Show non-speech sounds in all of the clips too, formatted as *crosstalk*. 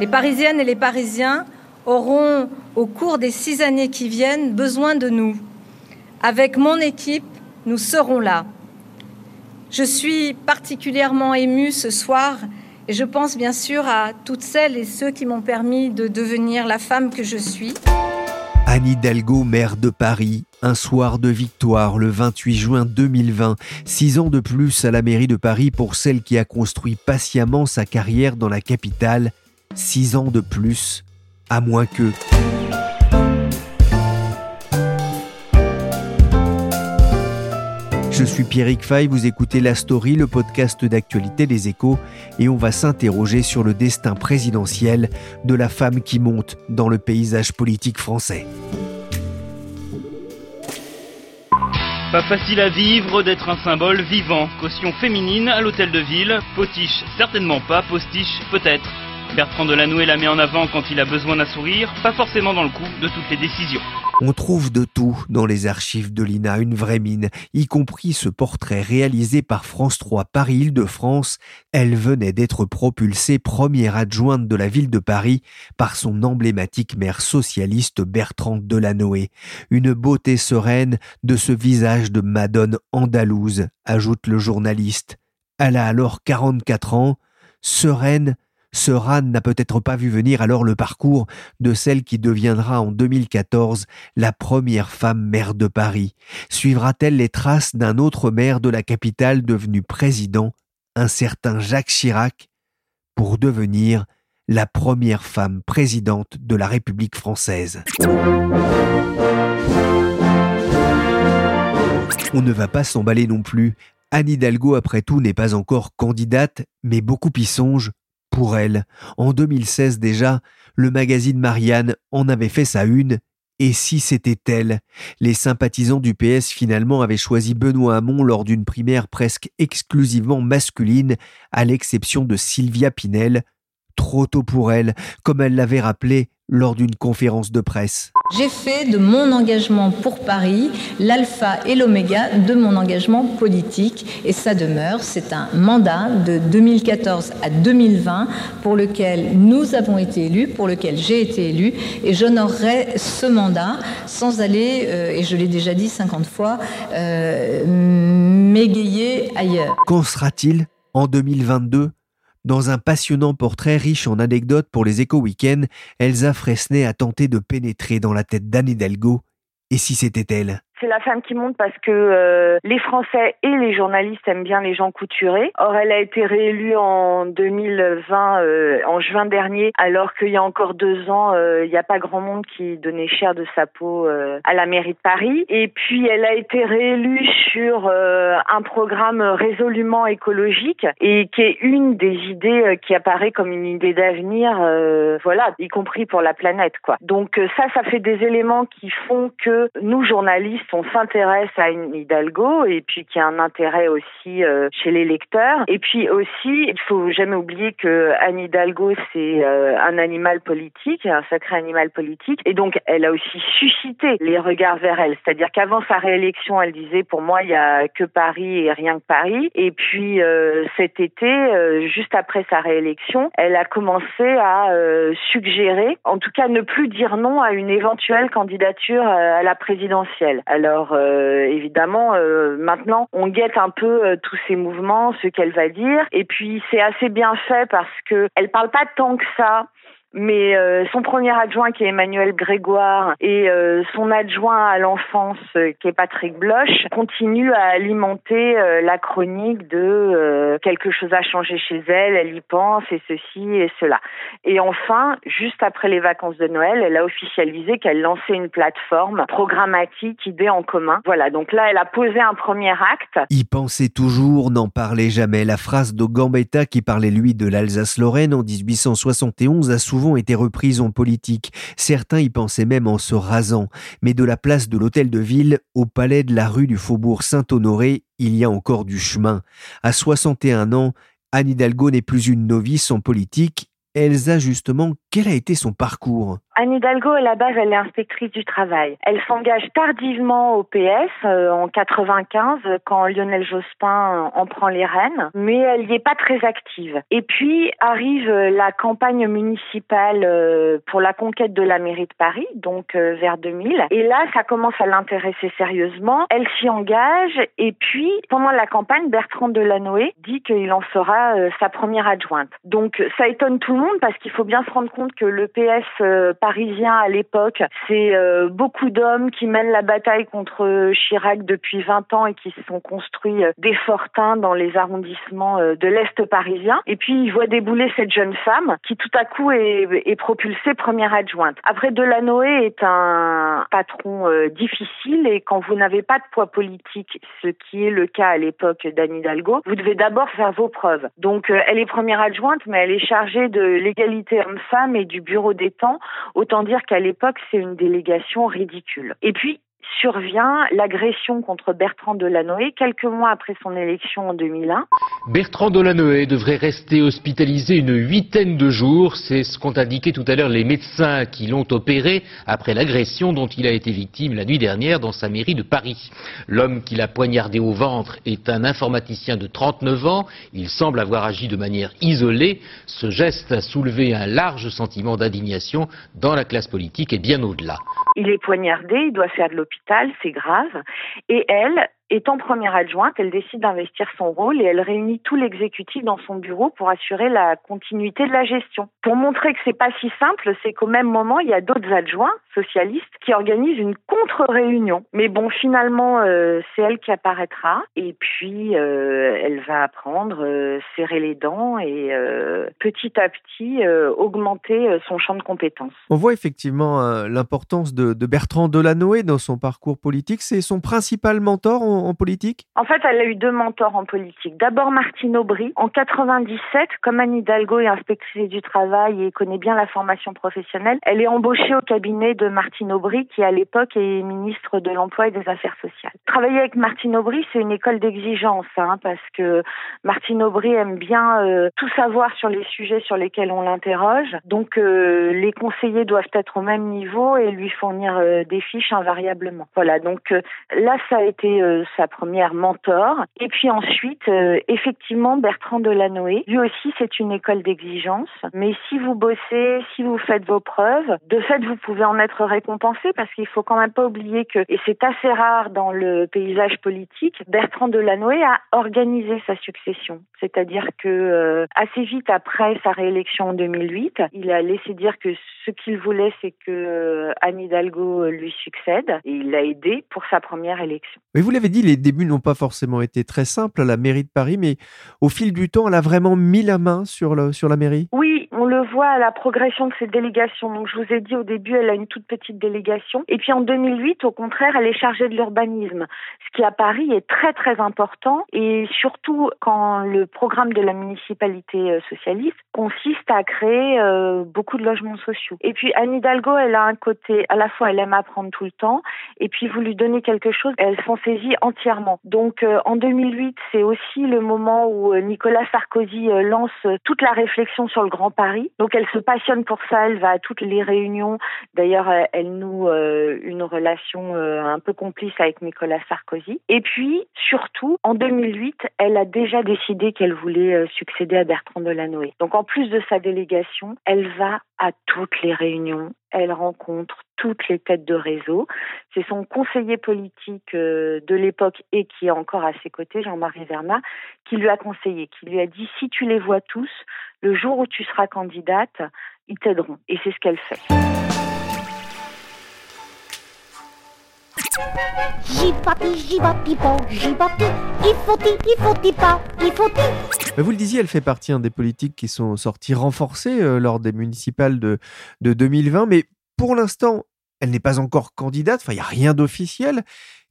Les Parisiennes et les Parisiens auront, au cours des six années qui viennent, besoin de nous. Avec mon équipe, nous serons là. Je suis particulièrement émue ce soir et je pense bien sûr à toutes celles et ceux qui m'ont permis de devenir la femme que je suis. Anne Hidalgo, maire de Paris, un soir de victoire le 28 juin 2020, six ans de plus à la mairie de Paris pour celle qui a construit patiemment sa carrière dans la capitale Six ans de plus, à moins que... Je suis Pierrick Fay, vous écoutez La Story, le podcast d'actualité des échos, et on va s'interroger sur le destin présidentiel de la femme qui monte dans le paysage politique français. Pas facile à vivre d'être un symbole vivant. Caution féminine à l'hôtel de ville. Potiche, certainement pas. Postiche, peut-être. Bertrand Delanoë la met en avant quand il a besoin d'un sourire, pas forcément dans le coup de toutes les décisions. On trouve de tout dans les archives de l'INA, une vraie mine, y compris ce portrait réalisé par France 3 Paris-Île-de-France. Elle venait d'être propulsée première adjointe de la ville de Paris par son emblématique maire socialiste Bertrand Delanoë. Une beauté sereine de ce visage de Madone andalouse, ajoute le journaliste. Elle a alors 44 ans, sereine, Sœur n'a peut-être pas vu venir alors le parcours de celle qui deviendra en 2014 la première femme maire de Paris. Suivra-t-elle les traces d'un autre maire de la capitale devenu président, un certain Jacques Chirac, pour devenir la première femme présidente de la République française? On ne va pas s'emballer non plus. Anne Hidalgo, après tout, n'est pas encore candidate, mais beaucoup y songent pour elle. En 2016 déjà, le magazine Marianne en avait fait sa une. Et si c'était elle? Les sympathisants du PS finalement avaient choisi Benoît Hamon lors d'une primaire presque exclusivement masculine, à l'exception de Sylvia Pinel. Trop tôt pour elle, comme elle l'avait rappelé lors d'une conférence de presse. J'ai fait de mon engagement pour Paris l'alpha et l'oméga de mon engagement politique et ça demeure. C'est un mandat de 2014 à 2020 pour lequel nous avons été élus, pour lequel j'ai été élu et j'honorerai ce mandat sans aller, euh, et je l'ai déjà dit 50 fois, euh, m'égayer ailleurs. Qu'en sera-t-il en 2022 dans un passionnant portrait riche en anecdotes pour les éco-weekends, Elsa Fresnay a tenté de pénétrer dans la tête d'Anne Hidalgo. Et si c'était elle? C'est la femme qui monte parce que euh, les Français et les journalistes aiment bien les gens couturés. Or, elle a été réélue en 2020, euh, en juin dernier, alors qu'il y a encore deux ans, euh, il n'y a pas grand monde qui donnait cher de sa peau à la mairie de Paris. Et puis, elle a été réélue sur un programme résolument écologique et qui est une des idées qui apparaît comme une idée d'avenir, voilà, y compris pour la planète, quoi. Donc ça, ça fait des éléments qui font que nous journalistes on s'intéresse à une Hidalgo et puis qu'il y a un intérêt aussi euh, chez les lecteurs. Et puis aussi, il faut jamais oublier que Anne Hidalgo, c'est euh, un animal politique, un sacré animal politique. Et donc, elle a aussi suscité les regards vers elle. C'est-à-dire qu'avant sa réélection, elle disait, pour moi, il y a que Paris et rien que Paris. Et puis, euh, cet été, juste après sa réélection, elle a commencé à suggérer, en tout cas, ne plus dire non à une éventuelle candidature à la présidentielle. Alors euh, évidemment, euh, maintenant, on guette un peu euh, tous ces mouvements, ce qu'elle va dire. Et puis c'est assez bien fait parce que elle parle pas tant que ça Mais euh, son premier adjoint qui est Emmanuel Grégoire et euh, son adjoint à l'enfance qui est Patrick Bloch continuent à alimenter la chronique de quelque chose a changé chez elle, elle y pense et ceci et cela. Et enfin, juste après les vacances de Noël, elle a officialisé qu'elle lançait une plateforme programmatique idée en commun. Voilà, donc là, elle a posé un premier acte. Y penser toujours, n'en parlez jamais. La phrase de Gambetta qui parlait lui de l'Alsace-Lorraine en 1871 a souvent été reprise en politique. Certains y pensaient même en se rasant. Mais de la place de l'hôtel de ville au palais de la rue du Faubourg Saint-Honoré, il y a encore du chemin. À 61 ans, Anne Hidalgo n'est plus une novice en politique. Elsa, justement, quel a été son parcours? Anne Hidalgo, à la base, elle est inspectrice du travail. Elle s'engage tardivement au PS euh, en 95 quand Lionel Jospin en prend les rênes, mais elle n'y est pas très active. Et puis arrive la campagne municipale euh, pour la conquête de la mairie de Paris, donc euh, vers 2000. Et là, ça commence à l'intéresser sérieusement. Elle s'y engage et puis pendant la campagne, Bertrand Delanoë dit qu'il en sera sa première adjointe. Donc ça étonne tout le monde parce qu'il faut bien se rendre compte que le PS parisien à l'époque. C'est euh, beaucoup d'hommes qui mènent la bataille contre Chirac depuis 20 ans et qui se sont construits euh, des fortins dans les arrondissements euh, de l'Est parisien. Et puis, ils voient débouler cette jeune femme qui tout à coup est, est propulsée première adjointe. Après, Delanoë est un patron difficile et quand vous n'avez pas de poids politique, ce qui est le cas à l'époque d'Anne Hidalgo, vous devez d'abord faire vos preuves. Donc, elle est première adjointe, mais elle est chargée de l'égalité homme-femme et du bureau des temps Autant dire qu'à l'époque, c'est une délégation ridicule. Et puis, survient l'agression contre Bertrand Delanoë quelques mois après son élection en 2001. Bertrand Delanoë devrait rester hospitalisé une huitaine de jours. C'est ce qu'ont indiqué tout à l'heure les médecins qui l'ont opéré après l'agression dont il a été victime la nuit dernière dans sa mairie de Paris. L'homme qui l'a poignardé au ventre est un informaticien de 39 ans. Il semble avoir agi de manière isolée. Ce geste a soulevé un large sentiment d'indignation dans la classe politique et bien au-delà. Il est poignardé, il doit faire de c'est grave. Et elle, Étant première adjointe, elle décide d'investir son rôle et elle réunit tout l'exécutif dans son bureau pour assurer la continuité de la gestion. Pour montrer que c'est pas si simple, c'est qu'au même moment, il y a d'autres adjoints socialistes qui organisent une contre-réunion. Mais bon, finalement, euh, c'est elle qui apparaîtra et puis euh, elle va apprendre, euh, serrer les dents et petit à petit augmenter son champ de compétences. On voit effectivement l'importance de, Bertrand Delanoë dans son parcours politique. C'est son principal mentor en, politique? En fait, elle a eu deux mentors en politique. D'abord Martine Aubry. En 97, comme Anne Hidalgo est inspectrice du travail et connaît bien la formation professionnelle, elle est embauchée au cabinet de Martine Aubry, qui à l'époque est ministre de l'Emploi et des Affaires sociales. Travailler avec Martine Aubry, c'est une école d'exigence, hein, parce que Martine Aubry aime bien euh, tout savoir sur les sujets sur lesquels on l'interroge. Donc, euh, les conseillers doivent être au même niveau et lui fournir euh, des fiches invariablement. Voilà, donc là, ça a été sa première mentor. Et puis ensuite, euh, effectivement, Bertrand Delanoë, lui aussi, c'est une école d'exigence. Mais si vous bossez, si vous faites vos preuves, de fait, vous pouvez en être récompensé parce qu'il faut quand même pas oublier que, et c'est assez rare dans le paysage politique, Bertrand Delanoë a organisé sa succession. C'est-à-dire que euh, assez vite après sa réélection en 2008, il a laissé dire que ce qu'il voulait, c'est que euh, Anne Hidalgo lui succède et il l'a aidé pour sa première élection. Mais vous l'avez dit, les débuts n'ont pas forcément été très simples à la mairie de Paris, mais au fil du temps, elle a vraiment mis la main sur, la mairie? Oui, on le voit à la progression de ses délégations. Donc, je vous ai dit au début, elle a une toute petite délégation. Et puis en 2008, au contraire, elle est chargée de l'urbanisme, ce qui à Paris est très très important. Et surtout quand le programme de la municipalité euh, socialiste consiste à créer euh, beaucoup de logements sociaux. Et puis Anne Hidalgo, elle a un côté, à la fois elle aime apprendre tout le temps, et puis vous lui donnez quelque chose, elle s'en saisit entièrement. Donc euh, en 2008, c'est aussi le moment où Nicolas Sarkozy lance toute la réflexion sur le Grand Paris. Donc elle se passionne pour ça, elle va à toutes les réunions. D'ailleurs, elle noue une relation un peu complice avec Nicolas Sarkozy. Et puis surtout, en 2008, elle a déjà décidé qu'elle voulait succéder à Bertrand Delanoë. Donc en plus de sa délégation, elle va à toutes les réunions elle rencontre toutes les têtes de réseau. C'est son conseiller politique euh, de l'époque et qui est encore à ses côtés, Jean-Marie Verna, qui lui a conseillé, qui lui a dit si tu les vois tous, le jour où tu seras candidate, ils t'aideront. Et c'est ce qu'elle fait. Vous le disiez, elle fait partie des politiques qui sont sortis renforcés euh, lors des municipales de, de 2020, mais pour l'instant, elle n'est pas encore candidate, enfin, il n'y a rien d'officiel.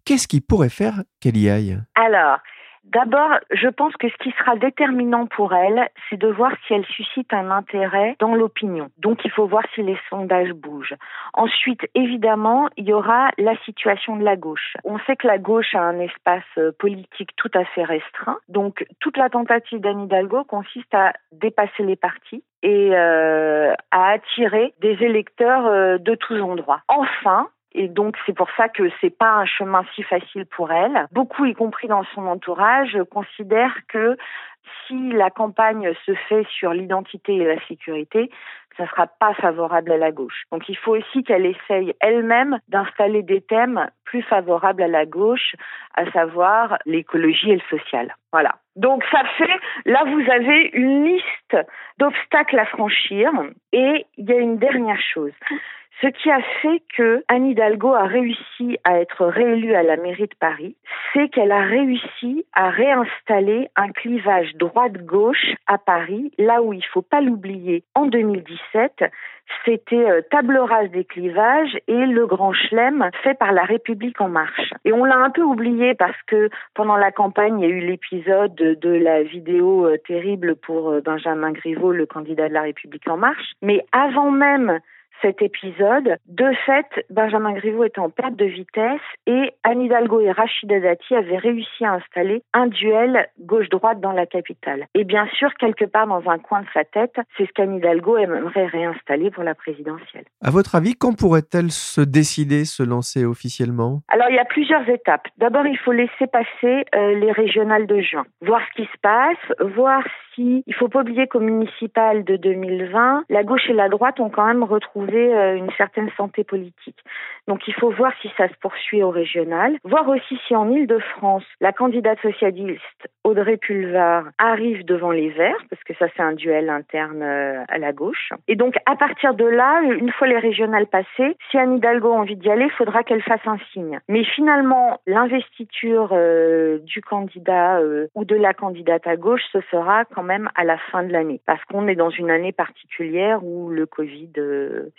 Qu'est-ce qui pourrait faire qu'elle y aille? Alors, D'abord, je pense que ce qui sera déterminant pour elle, c'est de voir si elle suscite un intérêt dans l'opinion. Donc, il faut voir si les sondages bougent. Ensuite, évidemment, il y aura la situation de la gauche. On sait que la gauche a un espace euh, politique tout à fait restreint. Donc, toute la tentative d'Anne Hidalgo consiste à dépasser les partis et euh, à attirer des électeurs euh, de tous endroits. Enfin, et donc c'est pour ça que c'est pas un chemin si facile pour elle. Beaucoup, y compris dans son entourage, considèrent que si la campagne se fait sur l'identité et la sécurité, ça ne sera pas favorable à la gauche. Donc il faut aussi qu'elle essaye elle-même d'installer des thèmes plus favorables à la gauche, à savoir l'écologie et le social. Voilà. Donc ça fait, là vous avez une liste d'obstacles à franchir et il y a une dernière chose. Ce qui a fait que Anne Hidalgo a réussi à être réélue à la mairie de Paris, c'est qu'elle a réussi à réinstaller un clivage droite-gauche à Paris, là où il faut pas l'oublier. En 2017, c'était euh, table rase des clivages et le grand chelem fait par la République en marche. Et on l'a un peu oublié parce que pendant la campagne, il y a eu l'épisode de la vidéo euh, terrible pour euh, Benjamin Griveaux, le candidat de la République en marche. Mais avant même cet épisode. De fait, Benjamin Griveaux était en perte de vitesse et Anne Hidalgo et Rachida Dati avaient réussi à installer un duel gauche-droite dans la capitale. Et bien sûr, quelque part dans un coin de sa tête, c'est ce qu'Anne Hidalgo aimerait réinstaller pour la présidentielle. À votre avis, quand pourrait-elle se décider, se lancer officiellement? Alors, il y a plusieurs étapes. D'abord, il faut laisser passer euh, les régionales de juin, voir ce qui se passe, voir si... Il faut pas oublier qu'au municipal de 2020, la gauche et la droite ont quand même retrouvé euh, une certaine santé politique. Donc il faut voir si ça se poursuit au régional, voir aussi si en Ile-de-France, la candidate socialiste Audrey Pulvar arrive devant les Verts, parce que ça c'est un duel interne euh, à la gauche. Et donc à partir de là, une fois les régionales passées, si Anne Hidalgo a envie d'y aller, il faudra qu'elle fasse un signe. Mais finalement, l'investiture euh, du candidat ou de la candidate à gauche se fera quand même à la fin de l'année, parce qu'on est dans une année particulière où le Covid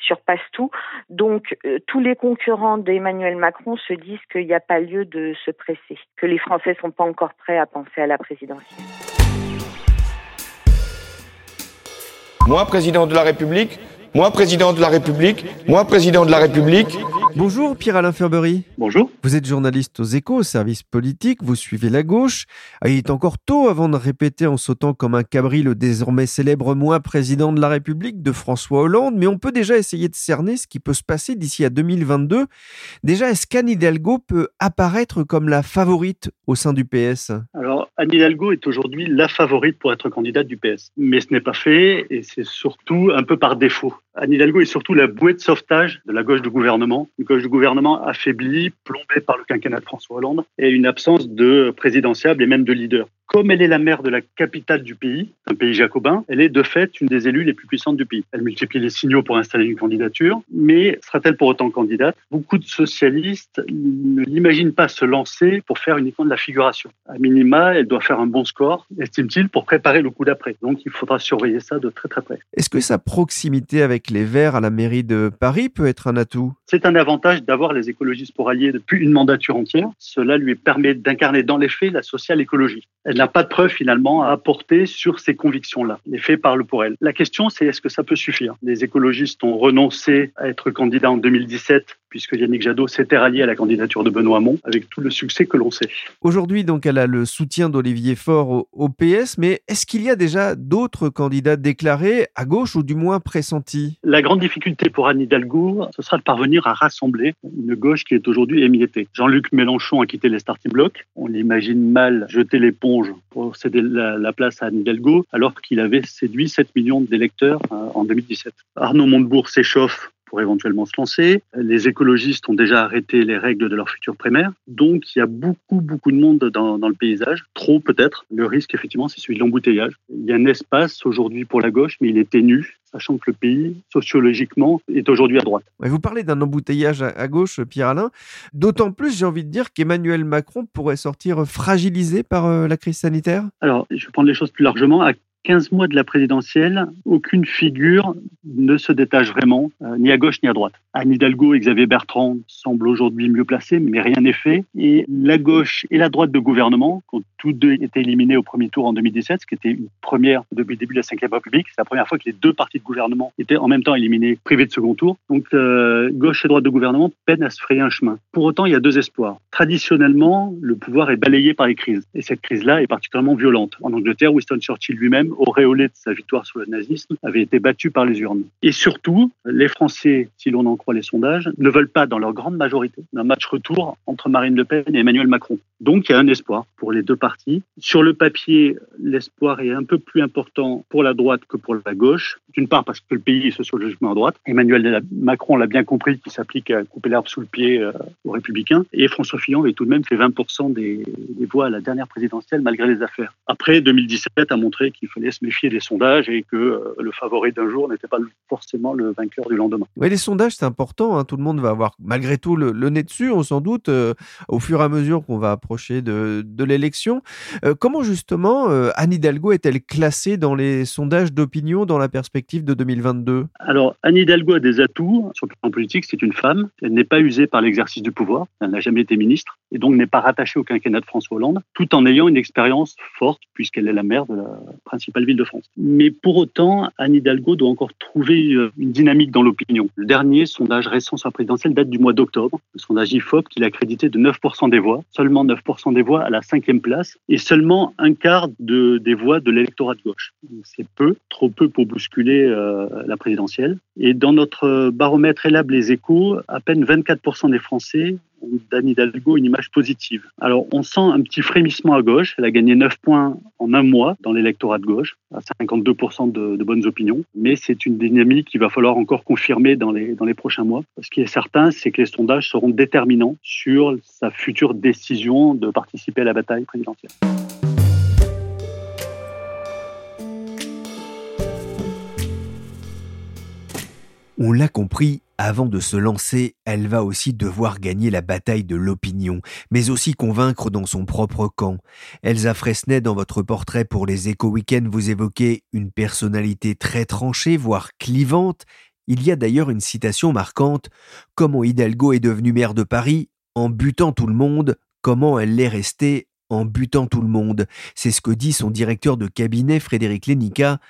surpasse tout. Donc euh, tous les concurrents d'Emmanuel Macron se disent qu'il n'y a pas lieu de se presser, que les Français ne sont pas encore prêts à penser à la présidentielle. Moi, président de la République, moi, président de la République, moi, président de la République, Bonjour Pierre-Alain Ferbery. Bonjour. Vous êtes journaliste aux échos, au service politique, vous suivez la gauche. Ah, il est encore tôt avant de répéter en sautant comme un cabri le désormais célèbre moi président de la République de François Hollande, mais on peut déjà essayer de cerner ce qui peut se passer d'ici à 2022. Déjà, est-ce qu'Anne Hidalgo peut apparaître comme la favorite au sein du PS Alors, Anne Hidalgo est aujourd'hui la favorite pour être candidate du PS. Mais ce n'est pas fait et c'est surtout un peu par défaut. Anne Hidalgo est surtout la bouée de sauvetage de la gauche du gouvernement, une gauche du gouvernement affaiblie, plombée par le quinquennat de François Hollande et une absence de présidentiable et même de leader. Comme elle est la maire de la capitale du pays, un pays jacobin, elle est de fait une des élues les plus puissantes du pays. Elle multiplie les signaux pour installer une candidature, mais sera-t-elle pour autant candidate? Beaucoup de socialistes ne l'imaginent pas se lancer pour faire uniquement de la figuration. À minima, elle doit faire un bon score, estime-t-il, pour préparer le coup d'après. Donc il faudra surveiller ça de très très près. Est-ce que sa proximité avec les Verts à la mairie de Paris peut être un atout? C'est un avantage d'avoir les écologistes pour alliés depuis une mandature entière. Cela lui permet d'incarner dans les faits la sociale écologie. Elle n'a pas de preuves finalement à apporter sur ces convictions-là. Les faits parlent pour elle. La question, c'est est-ce que ça peut suffire? Les écologistes ont renoncé à être candidats en 2017 puisque Yannick Jadot s'était rallié à la candidature de Benoît Hamon, avec tout le succès que l'on sait. Aujourd'hui, donc, elle a le soutien d'Olivier Faure au, PS, mais est-ce qu'il y a déjà d'autres candidats déclarés à gauche ou du moins pressentis? La grande difficulté pour Anne Hidalgo, ce sera de parvenir à rassembler une gauche qui est aujourd'hui émiettée. Jean-Luc Mélenchon a quitté les starting blocks. On l'imagine mal jeter l'éponge pour céder la, place à Anne Hidalgo, alors qu'il avait séduit 7 millions d'électeurs euh, en 2017. Arnaud Montebourg s'échauffe pour éventuellement se lancer. Les écologistes ont déjà arrêté les règles de leur futur primaire. Donc, il y a beaucoup, beaucoup de monde dans, dans le paysage. Trop, peut-être. Le risque, effectivement, c'est celui de l'embouteillage. Il y a un espace aujourd'hui pour la gauche, mais il est ténu sachant que le pays, sociologiquement, est aujourd'hui à droite. Vous parlez d'un embouteillage à gauche, Pierre-Alain. D'autant plus, j'ai envie de dire qu'Emmanuel Macron pourrait sortir fragilisé par euh, la crise sanitaire? Alors, je vais prendre les choses plus largement. À 15 mois de la présidentielle, aucune figure ne se détache vraiment, euh, ni à gauche ni à droite. Anne Hidalgo et Xavier Bertrand semblent aujourd'hui mieux placés, mais rien n'est fait. Et la gauche et la droite de gouvernement, qui ont tous deux été éliminés au premier tour en 2017, ce qui était une première depuis le début de la Ve République, c'est la première fois que les deux partis de gouvernement étaient en même temps éliminés, privés de second tour. Donc euh, gauche et droite de gouvernement peinent à se frayer un chemin. Pour autant, il y a deux espoirs. Traditionnellement, le pouvoir est balayé par les crises. Et cette crise-là est particulièrement violente. En Angleterre, Winston Churchill lui-même auréolé de sa victoire sur le nazisme, avait été battu par les urnes. Et surtout, les Français, si l'on en croit les sondages, ne veulent pas, dans leur grande majorité, un match retour entre Marine Le Pen et Emmanuel Macron. Donc, il y a un espoir pour les deux partis. Sur le papier, l'espoir est un peu plus important pour la droite que pour la gauche. D'une part, parce que le pays est sociologiquement à droite. Emmanuel Macron l'a bien compris qu'il s'applique à couper l'herbe sous le pied euh, aux Républicains. Et François Fillon avait tout de même fait 20% des, voix à la dernière présidentielle, malgré les affaires. Après, 2017 a montré qu'il fallait se méfier des sondages et que euh, le favori d'un jour n'était pas forcément le vainqueur du lendemain. Oui, les sondages, c'est important. Hein. Tout le monde va avoir malgré tout le, nez dessus, on s'en doute, euh, au fur et à mesure qu'on va approcher de, de l'élection. Euh, comment justement Anne Hidalgo est-elle classée dans les sondages d'opinion dans la perspective de 2022 Alors, Anne Hidalgo a des atouts. Sur le plan politique, c'est une femme. Elle n'est pas usée par l'exercice du pouvoir. Elle n'a jamais été ministre et donc n'est pas rattachée au quinquennat de François Hollande, tout en ayant une expérience forte puisqu'elle est la maire de la principale ville de France. Mais pour autant, Anne Hidalgo doit encore trouver euh, une dynamique dans l'opinion. Le dernier sondage récent sur la présidentielle date du mois d'octobre, le sondage IFOP qui l'a crédité de 9% des voix, seulement 9% des voix à la cinquième place, et seulement un quart de, des voix de l'électorat de gauche. C'est peu, trop peu pour bousculer euh, la présidentielle. Et dans notre baromètre Elab Les Échos, à peine 24% des Français d'Anne Hidalgo une image positive. Alors, on sent un petit frémissement à gauche. Elle a gagné 9 points en un mois dans l'électorat de gauche, à 52% de, de, bonnes opinions. Mais c'est une dynamique qu'il va falloir encore confirmer dans les, dans les prochains mois. Ce qui est certain, c'est que les sondages seront déterminants sur sa future décision de participer à la bataille présidentielle. On l'a compris, avant de se lancer, elle va aussi devoir gagner la bataille de l'opinion, mais aussi convaincre dans son propre camp. Elsa Fresnay, dans votre portrait pour les Éco-Weekends, vous évoquez une personnalité très tranchée, voire clivante. Il y a d'ailleurs une citation marquante Comment Hidalgo est devenue maire de Paris en butant tout le monde, comment elle l'est restée en butant tout le monde? C'est ce que dit son directeur de cabinet, Frédéric Lénica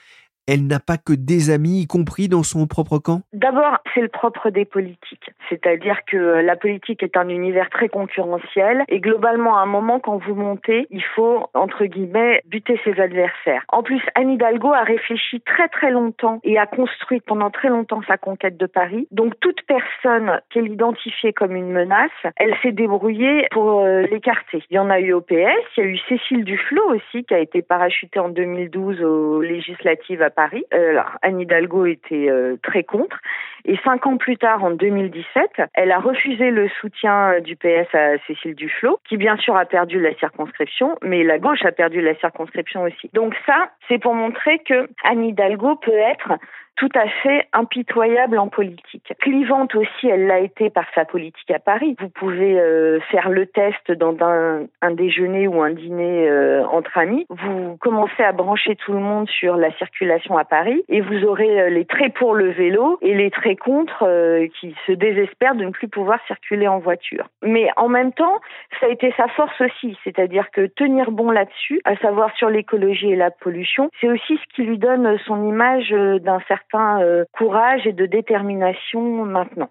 elle n'a pas que des amis, y compris dans son propre camp? D'abord, c'est le propre des politiques. C'est-à-dire que la politique est un univers très concurrentiel et globalement, à un moment, quand vous montez, il faut, entre guillemets, buter ses adversaires. En plus, Anne Hidalgo a réfléchi très très longtemps et a construit pendant très longtemps sa conquête de Paris. Donc, toute personne qu'elle identifiait comme une menace, elle s'est débrouillée pour euh, l'écarter. Il y en a eu au PS, il y a eu Cécile Duflot aussi, qui a été parachutée en 2012 aux législatives à Paris. Euh, alors, Anne Hidalgo était euh, très contre. Et cinq ans plus tard, en 2017, elle a refusé le soutien euh, du PS à Cécile Duflot, qui bien sûr a perdu la circonscription, mais la gauche a perdu la circonscription aussi. Donc ça, c'est pour montrer que Anne Hidalgo peut être tout à fait impitoyable en politique. Clivante aussi, elle l'a été par sa politique à Paris. Vous pouvez euh, faire le test dans un, un, déjeuner ou un dîner euh, entre amis. Vous commencez à brancher tout le monde sur la circulation à Paris et vous aurez euh, les traits pour le vélo et les traits contre euh, qui se désespèrent de ne plus pouvoir circuler en voiture. Mais en même temps, ça a été sa force aussi, c'est-à-dire que tenir bon là-dessus, à savoir sur l'écologie et la pollution, c'est aussi ce qui lui donne son image d'un certain euh, courage et de détermination maintenant.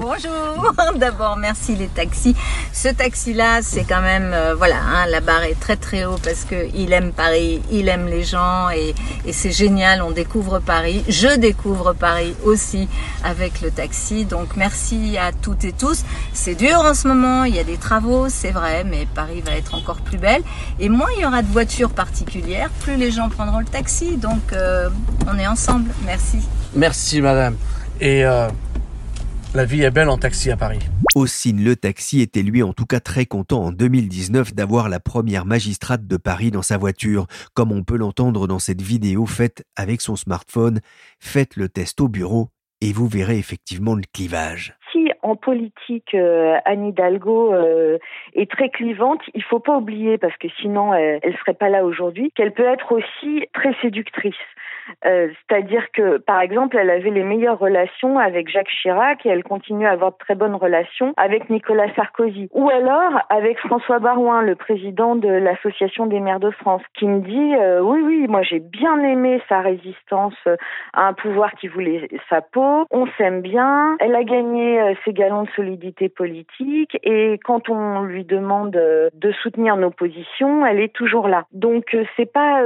Bonjour. D'abord, merci les taxis. Ce taxi-là, c'est quand même, euh, voilà, hein, la barre est très très haut parce que il aime Paris, il aime les gens et, et c'est génial. On découvre Paris. Je découvre Paris aussi avec le taxi. Donc merci à toutes et tous. C'est dur en ce moment. Il y a des travaux, c'est vrai, mais Paris va être encore plus belle. Et moins il y aura de voitures particulières, plus les gens prendront le taxi. Donc euh, on est ensemble. Merci. Merci madame. Et euh, la vie est belle en taxi à Paris. Ossine le taxi était lui en tout cas très content en 2019 d'avoir la première magistrate de Paris dans sa voiture, comme on peut l'entendre dans cette vidéo faite avec son smartphone. Faites le test au bureau et vous verrez effectivement le clivage si en politique euh, Anne Hidalgo euh, est très clivante, il faut pas oublier parce que sinon elle, elle serait pas là aujourd'hui qu'elle peut être aussi très séductrice. Euh, c'est-à-dire que, par exemple, elle avait les meilleures relations avec Jacques Chirac et elle continue à avoir de très bonnes relations avec Nicolas Sarkozy. Ou alors avec François Barouin, le président de l'Association des maires de France, qui me dit euh, oui, oui, moi j'ai bien aimé sa résistance à un pouvoir qui voulait sa peau. On s'aime bien. Elle a gagné euh, ses galons de solidité politique et quand on lui demande de soutenir nos positions, elle est toujours là. Donc c'est pas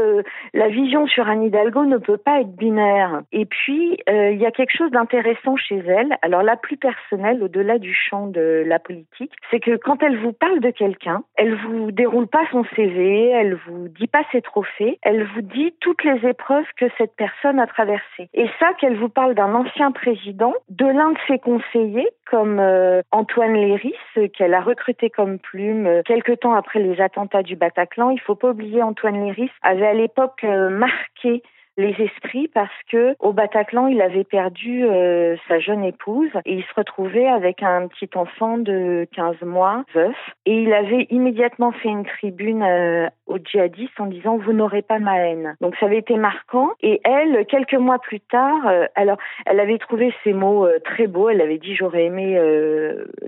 la vision sur Anne Hidalgo ne peut pas être binaire. Et puis, euh, il y a quelque chose d'intéressant chez elle, alors la plus personnelle, au-delà du champ de la politique, c'est que quand elle vous parle de quelqu'un, elle vous déroule pas son CV, elle vous dit pas ses trophées, elle vous dit toutes les épreuves que cette personne a traversées. Et ça, qu'elle vous parle d'un ancien président, de l'un de ses conseillers, comme euh, Antoine Léris, qu'elle a recruté comme plume euh, quelque temps après les attentats du Bataclan. Il faut pas oublier Antoine Léris avait à l'époque marqué les esprits parce que au Bataclan, il avait perdu euh, sa jeune épouse et il se retrouvait avec un petit enfant de 15 mois, veuf, et il avait immédiatement fait une tribune euh, aux djihadistes en disant vous n'aurez pas ma haine. Donc ça avait été marquant et elle, quelques mois plus tard, euh, alors elle avait trouvé ces mots très beaux, elle avait dit j'aurais aimé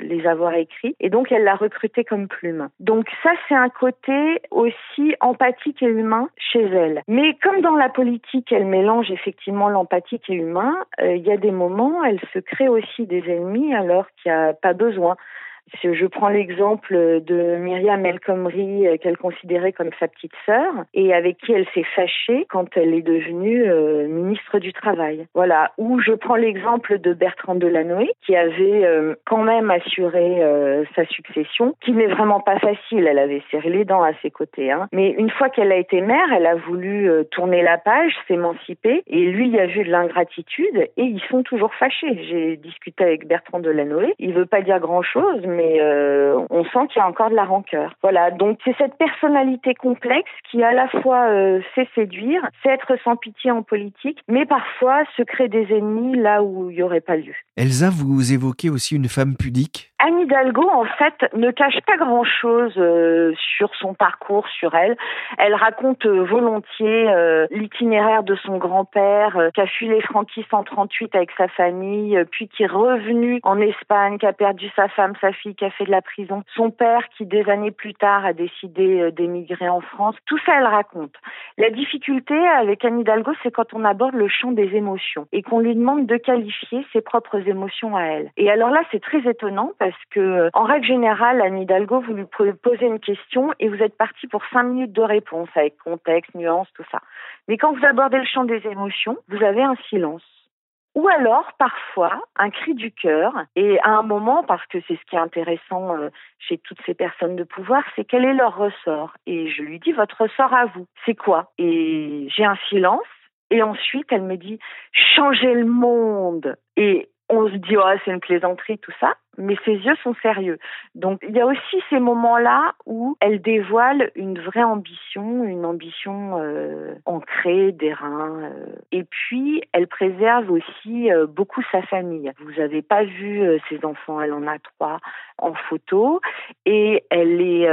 les avoir écrits et donc elle l'a recruté comme plume. Donc ça c'est un côté aussi empathique et humain chez elle. Mais comme dans la politique qu'elle mélange effectivement l'empathique et humain, euh, il y a des moments, elle se crée aussi des ennemis alors qu'il n'y a pas besoin. Je prends l'exemple de Myriam El Khomri euh, qu'elle considérait comme sa petite sœur et avec qui elle s'est fâchée quand elle est devenue euh, ministre du Travail. Voilà. Ou je prends l'exemple de Bertrand Delanoë qui avait euh, quand même assuré sa succession, qui n'est vraiment pas facile. Elle avait serré les dents à ses côtés. Hein. Mais une fois qu'elle a été mère, elle a voulu tourner la page, s'émanciper et lui il a vu de l'ingratitude et ils sont toujours fâchés. J'ai discuté avec Bertrand Delanoë. Il veut pas dire grand chose, mais mais euh, on sent qu'il y a encore de la rancœur. Voilà, donc c'est cette personnalité complexe qui à la fois euh, sait séduire, sait être sans pitié en politique, mais parfois se crée des ennemis là où il n'y aurait pas lieu. Elsa, vous évoquez aussi une femme pudique Anne Hidalgo, en fait, ne cache pas grand-chose euh, sur son parcours, sur elle. Elle raconte volontiers l'itinéraire de son grand-père qui a fui les franquistes en 38 avec sa famille, puis qui est revenu en Espagne, qui a perdu sa femme, sa fille, qui a fait de la prison, son père qui des années plus tard a décidé euh, d'émigrer en France. Tout ça, elle raconte. La difficulté avec Anne Hidalgo, c'est quand on aborde le champ des émotions et qu'on lui demande de qualifier ses propres émotions à elle. Et alors là, c'est très étonnant parce que, en règle générale, Anne Hidalgo, vous lui posez une question et vous êtes parti pour cinq minutes de réponse avec contexte, nuance, tout ça. Mais quand vous abordez le champ des émotions, vous avez un silence. Ou alors, parfois, un cri du cœur. Et à un moment, parce que c'est ce qui est intéressant euh, chez toutes ces personnes de pouvoir, c'est quel est leur ressort? Et je lui dis, votre ressort à vous, c'est quoi? Et j'ai un silence. Et ensuite, elle me dit, changer le monde. Et on se dit, oh, c'est une plaisanterie, tout ça mais ses yeux sont sérieux. Donc il y a aussi ces moments-là où elle dévoile une vraie ambition, une ambition euh, ancrée, d'airain. Euh. Et puis elle préserve aussi euh, beaucoup sa famille. Vous n'avez pas vu ses enfants, elle en a trois en photo et elle est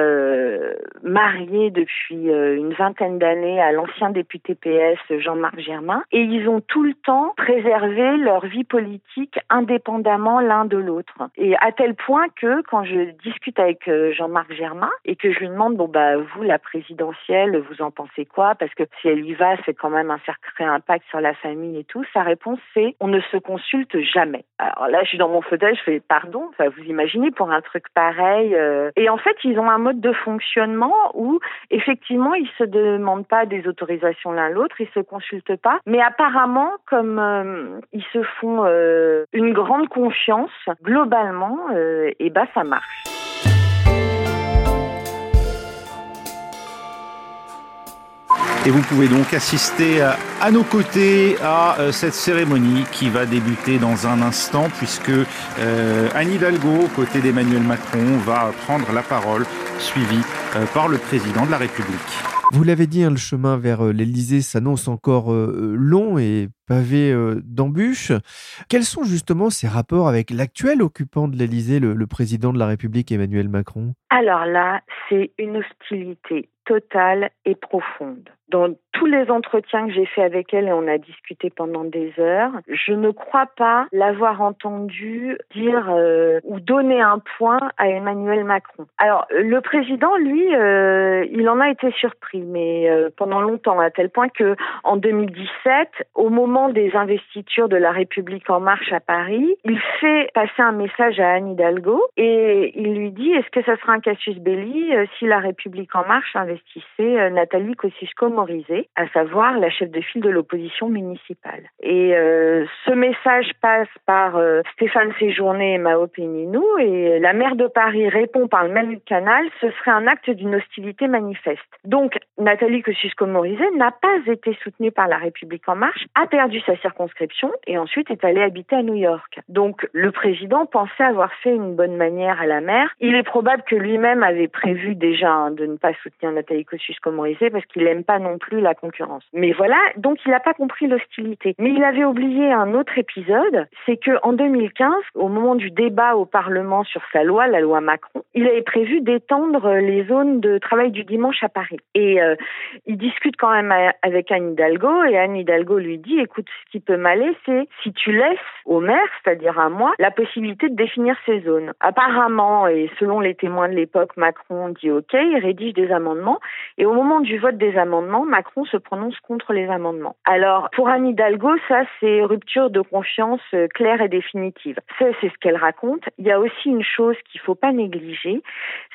mariée depuis une vingtaine d'années à l'ancien député PS Jean-Marc Germain et ils ont tout le temps préservé leur vie politique indépendamment l'un de l'autre. À tel point que quand je discute avec euh, Jean-Marc Germain et que je lui demande bon bah vous la présidentielle vous en pensez quoi? Parce que si elle y va c'est quand même un sacré impact sur la famille et tout sa réponse c'est on ne se consulte jamais. Alors là je suis dans mon fauteuil je fais pardon enfin vous imaginez pour un truc pareil euh. et en fait ils ont un mode de fonctionnement où effectivement ils se demandent pas des autorisations l'un l'autre ils se consultent pas mais apparemment comme euh, ils se font une grande confiance globalement euh, et bah ça marche. Et vous pouvez donc assister à, nos côtés à euh, cette cérémonie qui va débuter dans un instant puisque euh, Anne Hidalgo, côté d'Emmanuel Macron, va prendre la parole suivie euh, par le président de la République. Vous l'avez dit, hein, le chemin vers euh, l'Elysée s'annonce encore euh, long et pavé euh, d'embûches. Quels sont justement ces rapports avec l'actuel occupant de l'Elysée, le président de la République Emmanuel Macron? Alors là, c'est une hostilité totale et profonde. Dans tous les entretiens que j'ai fait avec elle et on a discuté pendant des heures, je ne crois pas l'avoir entendu dire euh, ou donner un point à Emmanuel Macron. Alors le président, lui, euh, il en a été surpris, mais euh, pendant longtemps, à tel point que en 2017, au moment des investitures de la République en marche à Paris, il fait passer un message à Anne Hidalgo et il lui dit est-ce que ça sera un casus belli si la République en marche investissait Nathalie Kosciusko À savoir la chef de file de l'opposition municipale. Et euh, ce message passe par euh, Stéphane Séjourné et Mao Péninou, et la maire de Paris répond par le même canal, ce serait un acte d'une hostilité manifeste. Donc, Nathalie Kosciusko-Morizet n'a pas été soutenue par la République en marche, a perdu sa circonscription et ensuite est allée habiter à New York. Donc, le président pensait avoir fait une bonne manière à la maire. Il est probable que lui-même avait prévu déjà de ne pas soutenir Nathalie Kosciusko-Morizet parce qu'il n'aime pas plus la concurrence. Mais voilà, donc il n'a pas compris l'hostilité. Mais il avait oublié un autre épisode, c'est que en 2015, au moment du débat au Parlement sur sa loi, la loi Macron, il avait prévu d'étendre les zones de travail du dimanche à Paris. Et euh, il discute quand même avec Anne Hidalgo et Anne Hidalgo lui dit, écoute, ce qui peut m'aller, c'est si tu laisses au maire, c'est-à-dire à moi, la possibilité de définir ces zones. Apparemment, et selon les témoins de l'époque, Macron dit OK, il rédige des amendements et au moment du vote des amendements, Macron se prononce contre les amendements. Alors, pour Anne Hidalgo, ça, c'est rupture de confiance euh, claire et définitive. C'est ce qu'elle raconte. Il y a aussi une chose qu'il faut pas négliger,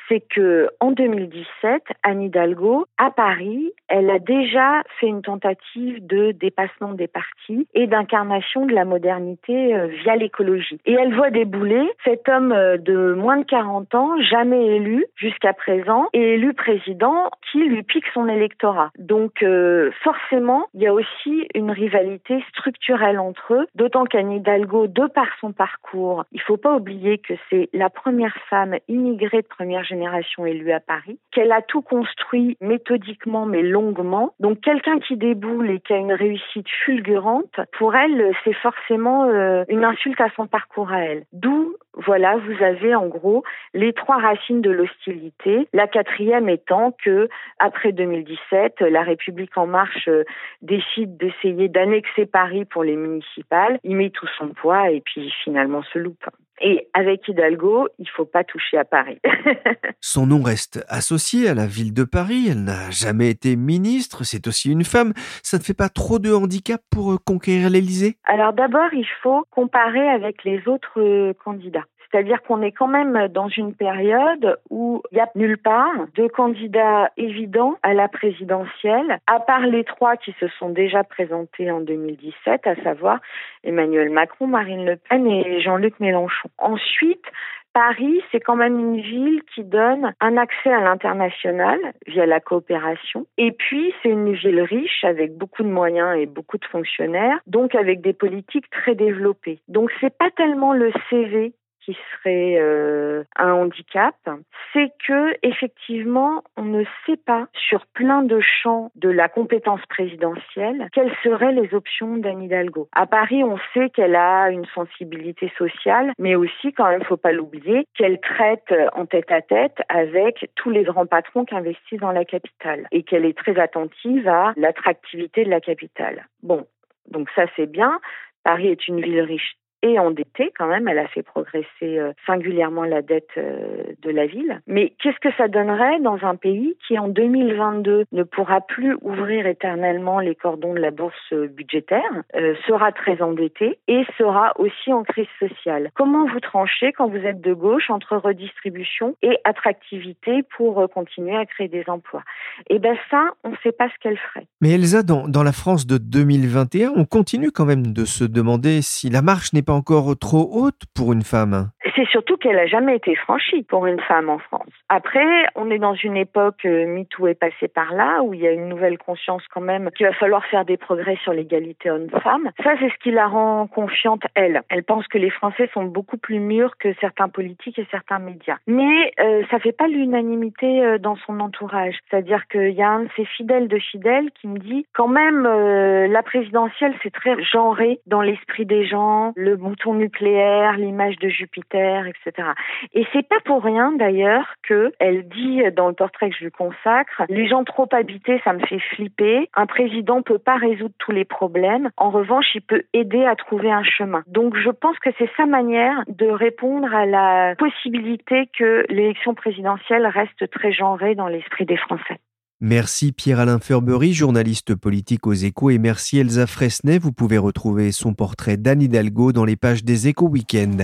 c'est que en 2017, Anne Hidalgo, à Paris, elle a déjà fait une tentative de dépassement des partis et d'incarnation de la modernité euh, via l'écologie. Et elle voit débouler cet homme euh, de moins de 40 ans, jamais élu jusqu'à présent, et élu président, qui lui pique son électorat. Donc euh, forcément, il y a aussi une rivalité structurelle entre eux, d'autant qu'Anne Hidalgo, de par son parcours, il faut pas oublier que c'est la première femme immigrée de première génération génération élue à Paris, qu'elle a tout construit méthodiquement mais longuement. Donc quelqu'un qui déboule et qui a une réussite fulgurante, pour elle, c'est forcément euh, une insulte à son parcours à elle. D'où voilà, vous avez en gros les trois racines de l'hostilité. La quatrième étant que, après 2017, la République en marche euh, décide d'essayer d'annexer Paris pour les municipales. Il met tout son poids et puis finalement se loupe. Et avec Hidalgo, il faut pas toucher à Paris. *laughs* Son nom reste associé à la ville de Paris. Elle n'a jamais été ministre. C'est aussi une femme. Ça ne fait pas trop de handicap pour euh, conquérir l'Élysée? Alors d'abord, il faut comparer avec les autres euh, candidats. C'est-à-dire qu'on est quand même dans une période où il n'y a nulle part de candidats évidents à la présidentielle, à part les trois qui se sont déjà présentés en 2017, à savoir Emmanuel Macron, Marine Le Pen et Jean-Luc Mélenchon. Ensuite, Paris, c'est quand même une ville qui donne un accès à l'international via la coopération. Et puis, c'est une ville riche avec beaucoup de moyens et beaucoup de fonctionnaires, donc avec des politiques très développées. Donc, c'est pas tellement le CV qui serait euh, un handicap, c'est que effectivement, on ne sait pas sur plein de champs de la compétence présidentielle quelles seraient les options d'Anne Hidalgo. À Paris, on sait qu'elle a une sensibilité sociale, mais aussi, quand même, faut pas l'oublier, qu'elle traite en tête à tête avec tous les grands patrons qui investissent dans la capitale et qu'elle est très attentive à l'attractivité de la capitale. Bon, donc ça c'est bien. Paris est une ville riche et endettée quand même. Elle a fait progresser euh, singulièrement la dette euh, de la ville. Mais qu'est-ce que ça donnerait dans un pays qui en 2022 ne pourra plus ouvrir éternellement les cordons de la bourse euh, budgétaire, sera très endetté et sera aussi en crise sociale? Comment vous tranchez quand vous êtes de gauche entre redistribution et attractivité pour continuer à créer des emplois? Eh bien ça, on ne sait pas ce qu'elle ferait. Mais Elsa, dans, dans la France de 2021, on continue quand même de se demander si la marche n'est pas encore trop haute pour une femme? C'est surtout qu'elle a jamais été franchie pour une femme en France. Après, on est dans une époque, euh, MeToo est passé par là, où il y a une nouvelle conscience quand même qu'il va falloir faire des progrès sur l'égalité homme-femme. Ça, c'est ce qui la rend confiante, elle. Elle pense que les Français sont beaucoup plus mûrs que certains politiques et certains médias. Mais euh, ça fait pas l'unanimité euh, dans son entourage. C'est-à-dire qu'il y a un de ses fidèles de fidèles qui me dit quand même euh, la présidentielle, c'est très genré dans l'esprit des gens, le bouton nucléaire, l'image de Jupiter, etc. Et c'est pas pour rien d'ailleurs que elle dit dans le portrait que je lui consacre, les gens trop habités, ça me fait flipper. Un président peut pas résoudre tous les problèmes. En revanche, il peut aider à trouver un chemin. Donc je pense que c'est sa manière de répondre à la possibilité que l'élection présidentielle reste très genrée dans l'esprit des Français. Merci Pierre-Alain Ferbery, journaliste politique aux échos, et merci Elsa Fresnay. Vous pouvez retrouver son portrait d'Anne Hidalgo dans les pages des échos week-end.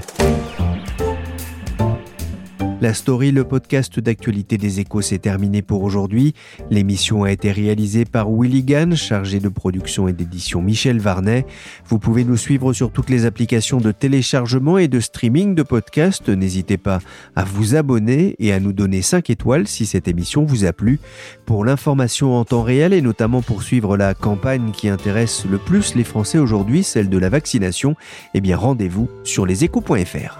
La story, le podcast d'actualité des échos, s'est terminé pour aujourd'hui. L'émission a été réalisée par Willy Gann, chargé de production et d'édition Michel Varnet. Vous pouvez nous suivre sur toutes les applications de téléchargement et de streaming de podcasts. N'hésitez pas à vous abonner et à nous donner 5 étoiles si cette émission vous a plu. Pour l'information en temps réel et notamment pour suivre la campagne qui intéresse le plus les Français aujourd'hui, celle de la vaccination, eh bien rendez-vous sur leséchos.fr.